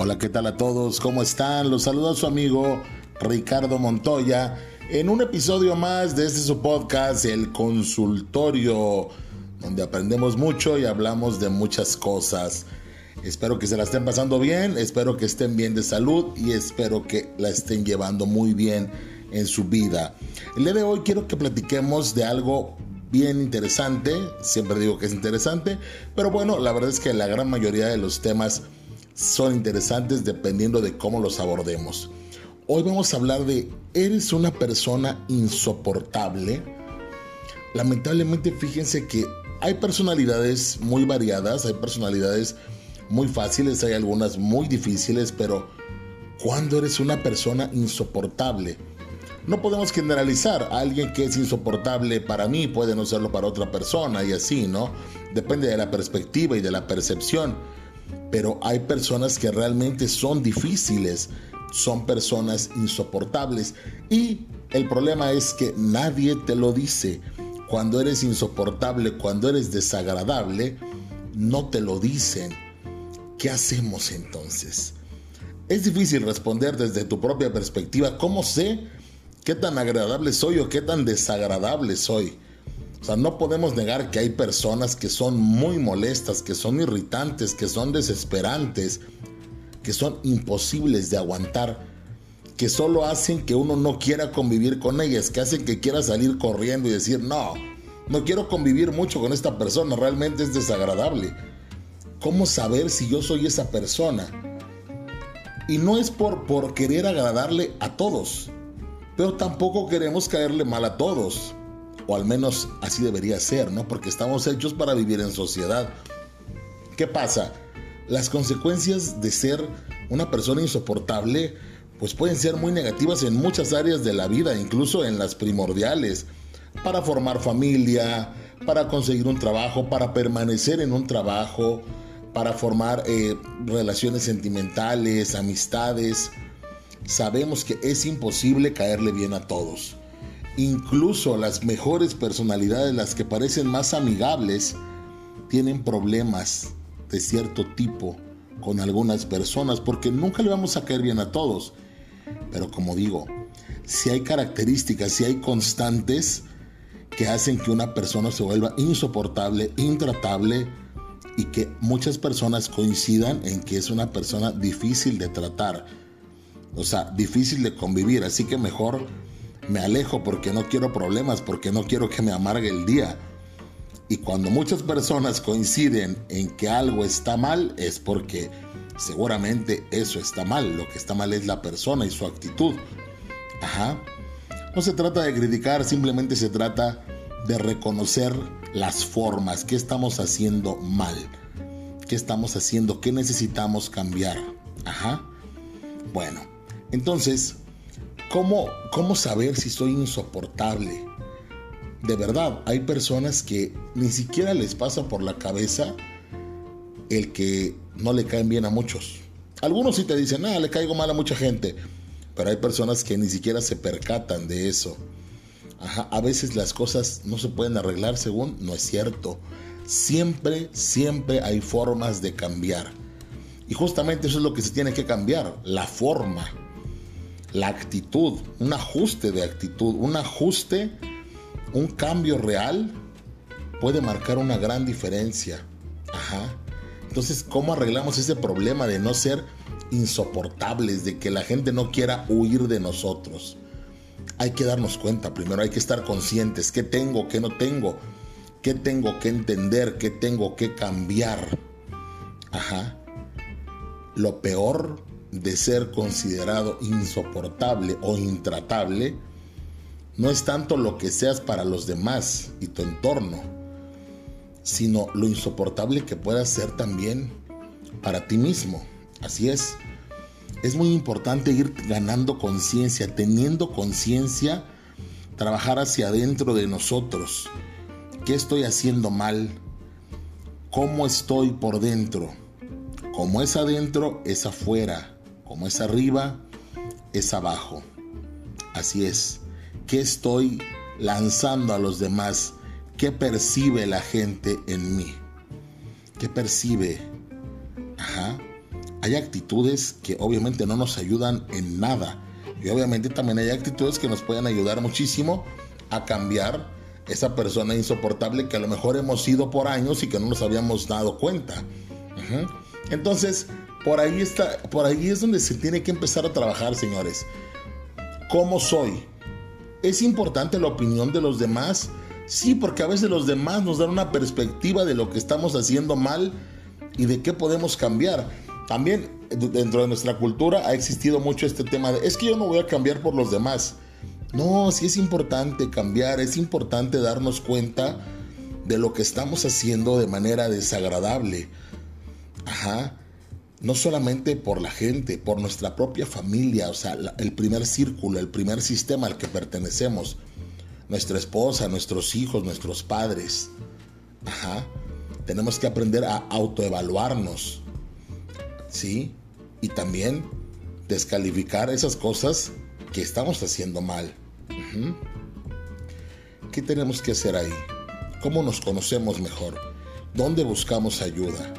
Hola, ¿qué tal a todos? ¿Cómo están? Los saluda su amigo Ricardo Montoya en un episodio más de este su podcast, El Consultorio, donde aprendemos mucho y hablamos de muchas cosas. Espero que se la estén pasando bien, espero que estén bien de salud y espero que la estén llevando muy bien en su vida. El día de hoy quiero que platiquemos de algo bien interesante, siempre digo que es interesante, pero bueno, la verdad es que la gran mayoría de los temas son interesantes dependiendo de cómo los abordemos. Hoy vamos a hablar de, ¿eres una persona insoportable? Lamentablemente fíjense que hay personalidades muy variadas, hay personalidades muy fáciles, hay algunas muy difíciles, pero ¿cuándo eres una persona insoportable? No podemos generalizar. Alguien que es insoportable para mí puede no serlo para otra persona y así, ¿no? Depende de la perspectiva y de la percepción pero hay personas que realmente son difíciles, son personas insoportables y el problema es que nadie te lo dice. Cuando eres insoportable, cuando eres desagradable, no te lo dicen. ¿Qué hacemos entonces? Es difícil responder desde tu propia perspectiva. ¿Cómo sé qué tan agradable soy o qué tan desagradable soy? O sea, no podemos negar que hay personas que son muy molestas, que son irritantes, que son desesperantes, que son imposibles de aguantar, que solo hacen que uno no quiera convivir con ellas, que hacen que quiera salir corriendo y decir, no, no quiero convivir mucho con esta persona, realmente es desagradable. ¿Cómo saber si yo soy esa persona? Y no es por, por querer agradarle a todos, pero tampoco queremos caerle mal a todos o al menos así debería ser, ¿no? Porque estamos hechos para vivir en sociedad. ¿Qué pasa? Las consecuencias de ser una persona insoportable pues pueden ser muy negativas en muchas áreas de la vida, incluso en las primordiales, para formar familia, para conseguir un trabajo, para permanecer en un trabajo, para formar eh, relaciones sentimentales, amistades. Sabemos que es imposible caerle bien a todos. Incluso las mejores personalidades, las que parecen más amigables, tienen problemas de cierto tipo con algunas personas porque nunca le vamos a caer bien a todos. Pero como digo, si hay características, si hay constantes que hacen que una persona se vuelva insoportable, intratable y que muchas personas coincidan en que es una persona difícil de tratar. O sea, difícil de convivir. Así que mejor me alejo porque no quiero problemas, porque no quiero que me amargue el día. Y cuando muchas personas coinciden en que algo está mal, es porque seguramente eso está mal. Lo que está mal es la persona y su actitud. Ajá. No se trata de criticar, simplemente se trata de reconocer las formas, qué estamos haciendo mal, qué estamos haciendo, qué necesitamos cambiar. Ajá. Bueno, entonces ¿Cómo, ¿Cómo saber si soy insoportable? De verdad, hay personas que ni siquiera les pasa por la cabeza el que no le caen bien a muchos. Algunos sí te dicen, ah, le caigo mal a mucha gente, pero hay personas que ni siquiera se percatan de eso. a veces las cosas no se pueden arreglar según, no es cierto. Siempre, siempre hay formas de cambiar. Y justamente eso es lo que se tiene que cambiar, la forma la actitud, un ajuste de actitud, un ajuste, un cambio real puede marcar una gran diferencia. Ajá. Entonces, ¿cómo arreglamos ese problema de no ser insoportables, de que la gente no quiera huir de nosotros? Hay que darnos cuenta, primero hay que estar conscientes, qué tengo, qué no tengo, qué tengo que entender, qué tengo que cambiar. Ajá. Lo peor de ser considerado insoportable o intratable no es tanto lo que seas para los demás y tu entorno, sino lo insoportable que puedas ser también para ti mismo. Así es. Es muy importante ir ganando conciencia, teniendo conciencia, trabajar hacia adentro de nosotros. ¿Qué estoy haciendo mal? ¿Cómo estoy por dentro? Como es adentro, es afuera. Como es arriba, es abajo. Así es. ¿Qué estoy lanzando a los demás? ¿Qué percibe la gente en mí? ¿Qué percibe? Ajá. hay actitudes que obviamente no nos ayudan en nada. Y obviamente también hay actitudes que nos pueden ayudar muchísimo a cambiar esa persona insoportable que a lo mejor hemos sido por años y que no nos habíamos dado cuenta. Entonces, por ahí está, por ahí es donde se tiene que empezar a trabajar, señores. ¿Cómo soy? ¿Es importante la opinión de los demás? Sí, porque a veces los demás nos dan una perspectiva de lo que estamos haciendo mal y de qué podemos cambiar. También dentro de nuestra cultura ha existido mucho este tema de, es que yo no voy a cambiar por los demás. No, sí es importante cambiar, es importante darnos cuenta de lo que estamos haciendo de manera desagradable. Ajá. No solamente por la gente, por nuestra propia familia, o sea, el primer círculo, el primer sistema al que pertenecemos. Nuestra esposa, nuestros hijos, nuestros padres. Ajá. Tenemos que aprender a autoevaluarnos. ¿Sí? Y también descalificar esas cosas que estamos haciendo mal. ¿Qué tenemos que hacer ahí? ¿Cómo nos conocemos mejor? ¿Dónde buscamos ayuda?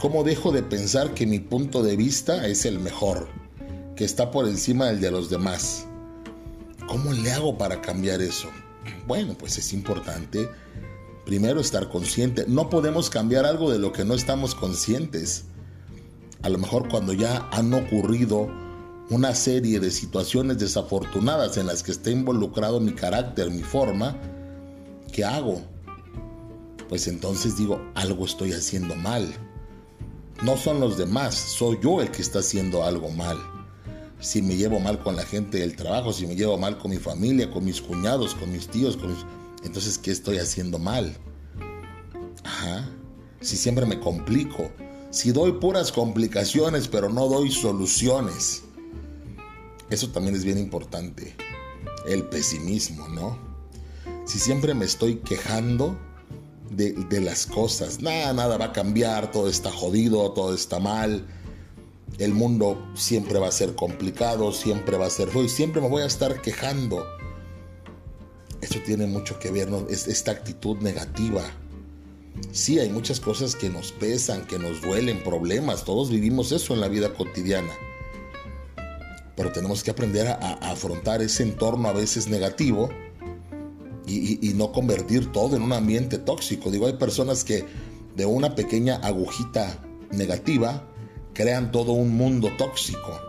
¿Cómo dejo de pensar que mi punto de vista es el mejor, que está por encima del de los demás? ¿Cómo le hago para cambiar eso? Bueno, pues es importante primero estar consciente. No podemos cambiar algo de lo que no estamos conscientes. A lo mejor cuando ya han ocurrido una serie de situaciones desafortunadas en las que está involucrado mi carácter, mi forma, ¿qué hago? Pues entonces digo, algo estoy haciendo mal. No son los demás, soy yo el que está haciendo algo mal. Si me llevo mal con la gente del trabajo, si me llevo mal con mi familia, con mis cuñados, con mis tíos, entonces ¿qué estoy haciendo mal? Ajá. Si siempre me complico, si doy puras complicaciones pero no doy soluciones. Eso también es bien importante. El pesimismo, ¿no? Si siempre me estoy quejando de, las cosas, nada, nada va a cambiar, todo está jodido, todo está mal, el mundo siempre va a ser complicado, siempre va a ser feo y siempre me voy a estar quejando. Eso tiene mucho que ver, ¿no? es esta actitud negativa. Sí, hay muchas cosas que nos pesan, que nos duelen, problemas, todos vivimos eso en la vida cotidiana pero tenemos que aprender a, afrontar ese entorno a veces negativo y, no convertir todo en un ambiente tóxico. Digo, hay personas que de una pequeña agujita negativa crean todo un mundo tóxico.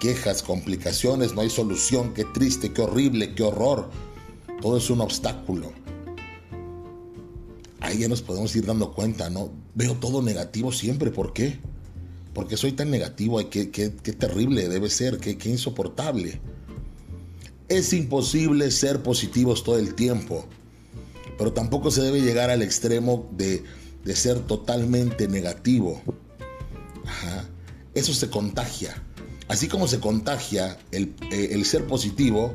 Quejas, complicaciones, no hay solución, qué triste, qué horrible, qué horror. Todo es un obstáculo. Ahí ya nos podemos ir dando cuenta, ¿no? Veo todo negativo siempre, ¿por qué? porque soy tan negativo? Qué, qué, terrible debe ser, qué, qué insoportable. Es imposible ser positivos todo el tiempo, pero tampoco se debe llegar al extremo de, ser totalmente negativo. Eso se contagia. Así como se contagia el, eh, el ser positivo,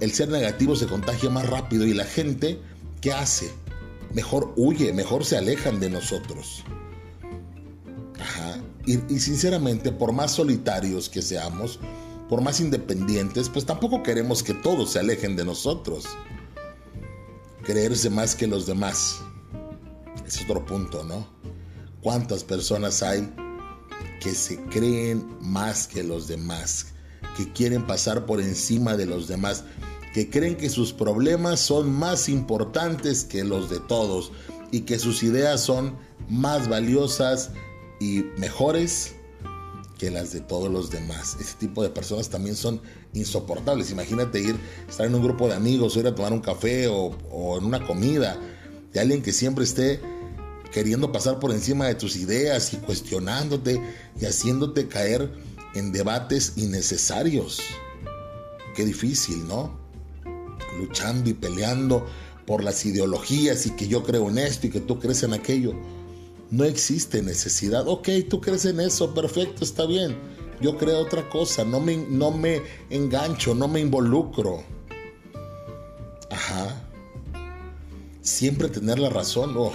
el ser negativo se contagia más rápido y la gente, ¿qué hace? Mejor huye, mejor se alejan de nosotros. Y, sinceramente, por más solitarios que seamos, por más independientes, pues tampoco queremos que todos se alejen de nosotros. Creerse más que los demás. Es otro punto, ¿no? ¿Cuántas personas hay que se creen más que los demás? Que quieren pasar por encima de los demás. Que creen que sus problemas son más importantes que los de todos. Y que sus ideas son más valiosas y mejores que las de todos los demás. Ese tipo de personas también son insoportables. Imagínate ir, estar en un grupo de amigos, o ir a tomar un café o, en una comida de alguien que siempre esté queriendo pasar por encima de tus ideas y cuestionándote y haciéndote caer en debates innecesarios. Qué difícil, ¿no? Luchando y peleando por las ideologías y que yo creo en esto y que tú crees en aquello no existe necesidad. Ok, tú crees en eso, perfecto, está bien. Yo creo otra cosa, no me, no me engancho, no me involucro. Ajá. Siempre tener la razón. Oh,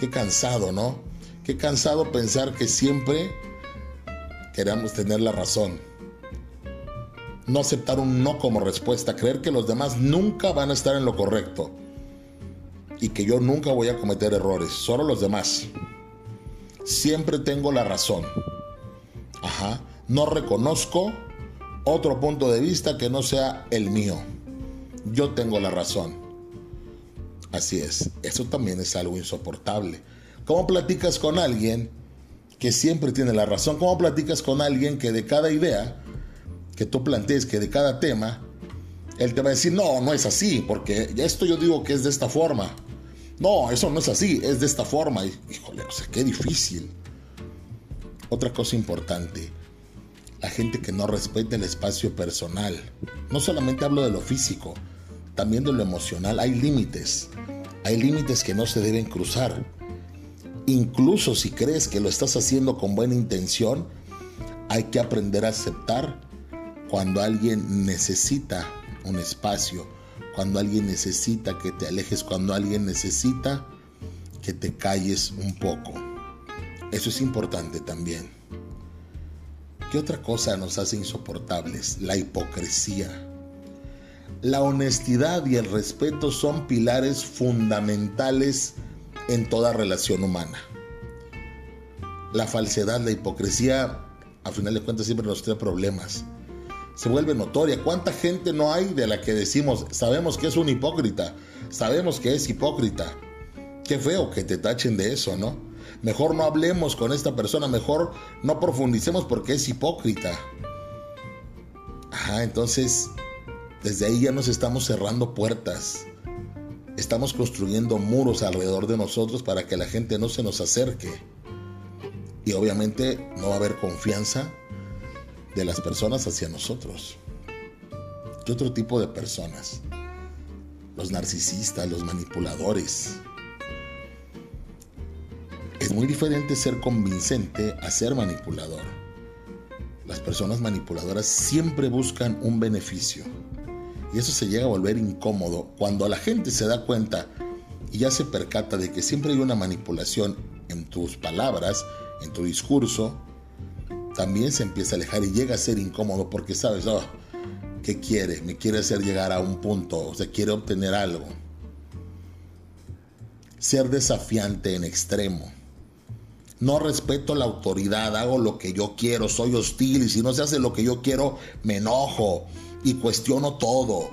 qué cansado, ¿no? Qué cansado pensar que siempre queramos tener la razón. No aceptar un no como respuesta, creer que los demás nunca van a estar en lo correcto y que yo nunca voy a cometer errores, solo los demás. siempre tengo la razón. Ajá. No reconozco otro punto de vista que no sea el mío. Yo tengo la razón. Así es, eso también es algo insoportable. ¿Cómo platicas con alguien que siempre tiene la razón? ¿Cómo platicas con alguien que de cada idea que tú plantees, que de cada tema, él te va a decir, no, no es así, porque esto yo digo que es de esta forma. No, eso no es así, es de esta forma. híjole, o sea, qué difícil. Otra cosa importante, la gente que no respeta el espacio personal. No solamente hablo de lo físico, también de lo emocional. Hay límites. Hay límites que no se deben cruzar. Incluso si crees que lo estás haciendo con buena intención, hay que aprender a aceptar cuando alguien necesita un espacio, cuando alguien necesita que te alejes, cuando alguien necesita que te calles un poco. Eso es importante también. ¿Qué otra cosa nos hace insoportables? La hipocresía. La honestidad y el respeto son pilares fundamentales en toda relación humana. La falsedad, la hipocresía, a final de cuentas siempre nos trae problemas se vuelve notoria. ¿Cuánta gente no hay de la que decimos, sabemos que es un hipócrita, sabemos que es hipócrita? Qué feo que te tachen de eso, ¿no? Mejor no hablemos con esta persona, mejor no profundicemos porque es hipócrita. Ajá, entonces, desde ahí ya nos estamos cerrando puertas. Estamos construyendo muros alrededor de nosotros para que la gente no se nos acerque. Y obviamente no va a haber confianza de las personas hacia nosotros. ¿Qué otro tipo de personas? Los narcisistas, los manipuladores. Es muy diferente ser convincente a ser manipulador. Las personas manipuladoras siempre buscan un beneficio. Y eso se llega a volver incómodo cuando la gente se da cuenta y ya se percata de que siempre hay una manipulación en tus palabras, en tu discurso, también se empieza a alejar y llega a ser incómodo porque sabes, oh, ¿qué quiere? Me quiere hacer llegar a un punto, o sea, quiere obtener algo. Ser desafiante en extremo. No respeto la autoridad, hago lo que yo quiero, soy hostil y si no se hace lo que yo quiero, me enojo y cuestiono todo.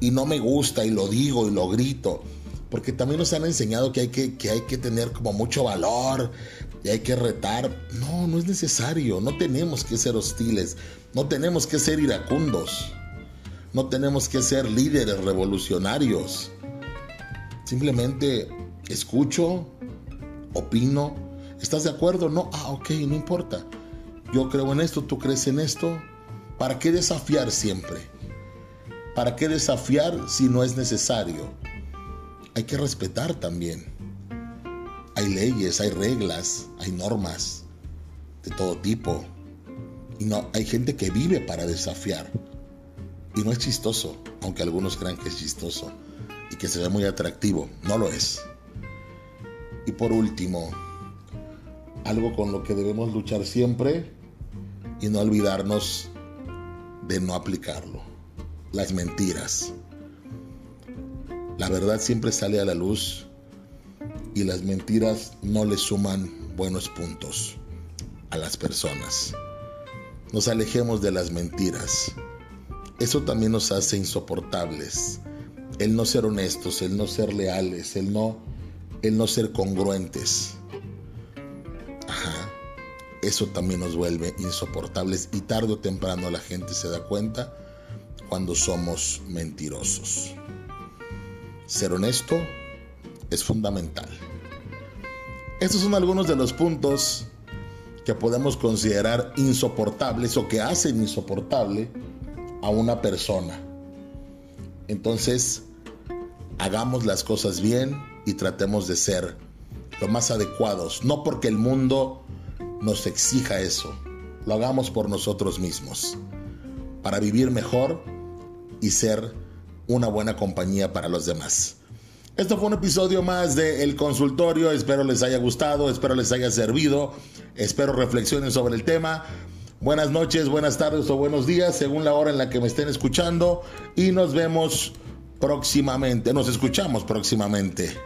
Y no me gusta y lo digo y lo grito. Porque también nos han enseñado que hay que, que hay que tener como mucho valor, y hay que retar. No, no es necesario. No tenemos que ser hostiles. No tenemos que ser iracundos. No tenemos que ser líderes revolucionarios. Simplemente escucho, opino. ¿Estás de acuerdo? No. Ah, ok, no importa. Yo creo en esto, tú crees en esto. ¿Para qué desafiar siempre? ¿Para qué desafiar si no es necesario? Hay que respetar también. Hay leyes, hay reglas, hay normas de todo tipo. Y no, hay gente que vive para desafiar. Y no es chistoso, aunque algunos crean que es chistoso y que se ve muy atractivo. No lo es. Y por último, algo con lo que debemos luchar siempre y no olvidarnos de no aplicarlo. Las mentiras. La verdad siempre sale a la luz y las mentiras no le suman buenos puntos a las personas. Nos alejemos de las mentiras. Eso también nos hace insoportables. El no ser honestos, el no ser leales, el no, el no ser congruentes. Ajá. Eso también nos vuelve insoportables y tarde o temprano la gente se da cuenta cuando somos mentirosos. Ser honesto es fundamental. Estos son algunos de los puntos que podemos considerar insoportables o que hacen insoportable a una persona. Entonces, hagamos las cosas bien y tratemos de ser lo más adecuados, no porque el mundo nos exija eso, lo hagamos por nosotros mismos, para vivir mejor y ser una buena compañía para los demás. Esto fue un episodio más de El Consultorio. Espero les haya gustado, espero les haya servido, espero reflexionen sobre el tema. Buenas noches, buenas tardes o buenos días, según la hora en la que me estén escuchando. Y nos vemos próximamente, nos escuchamos próximamente.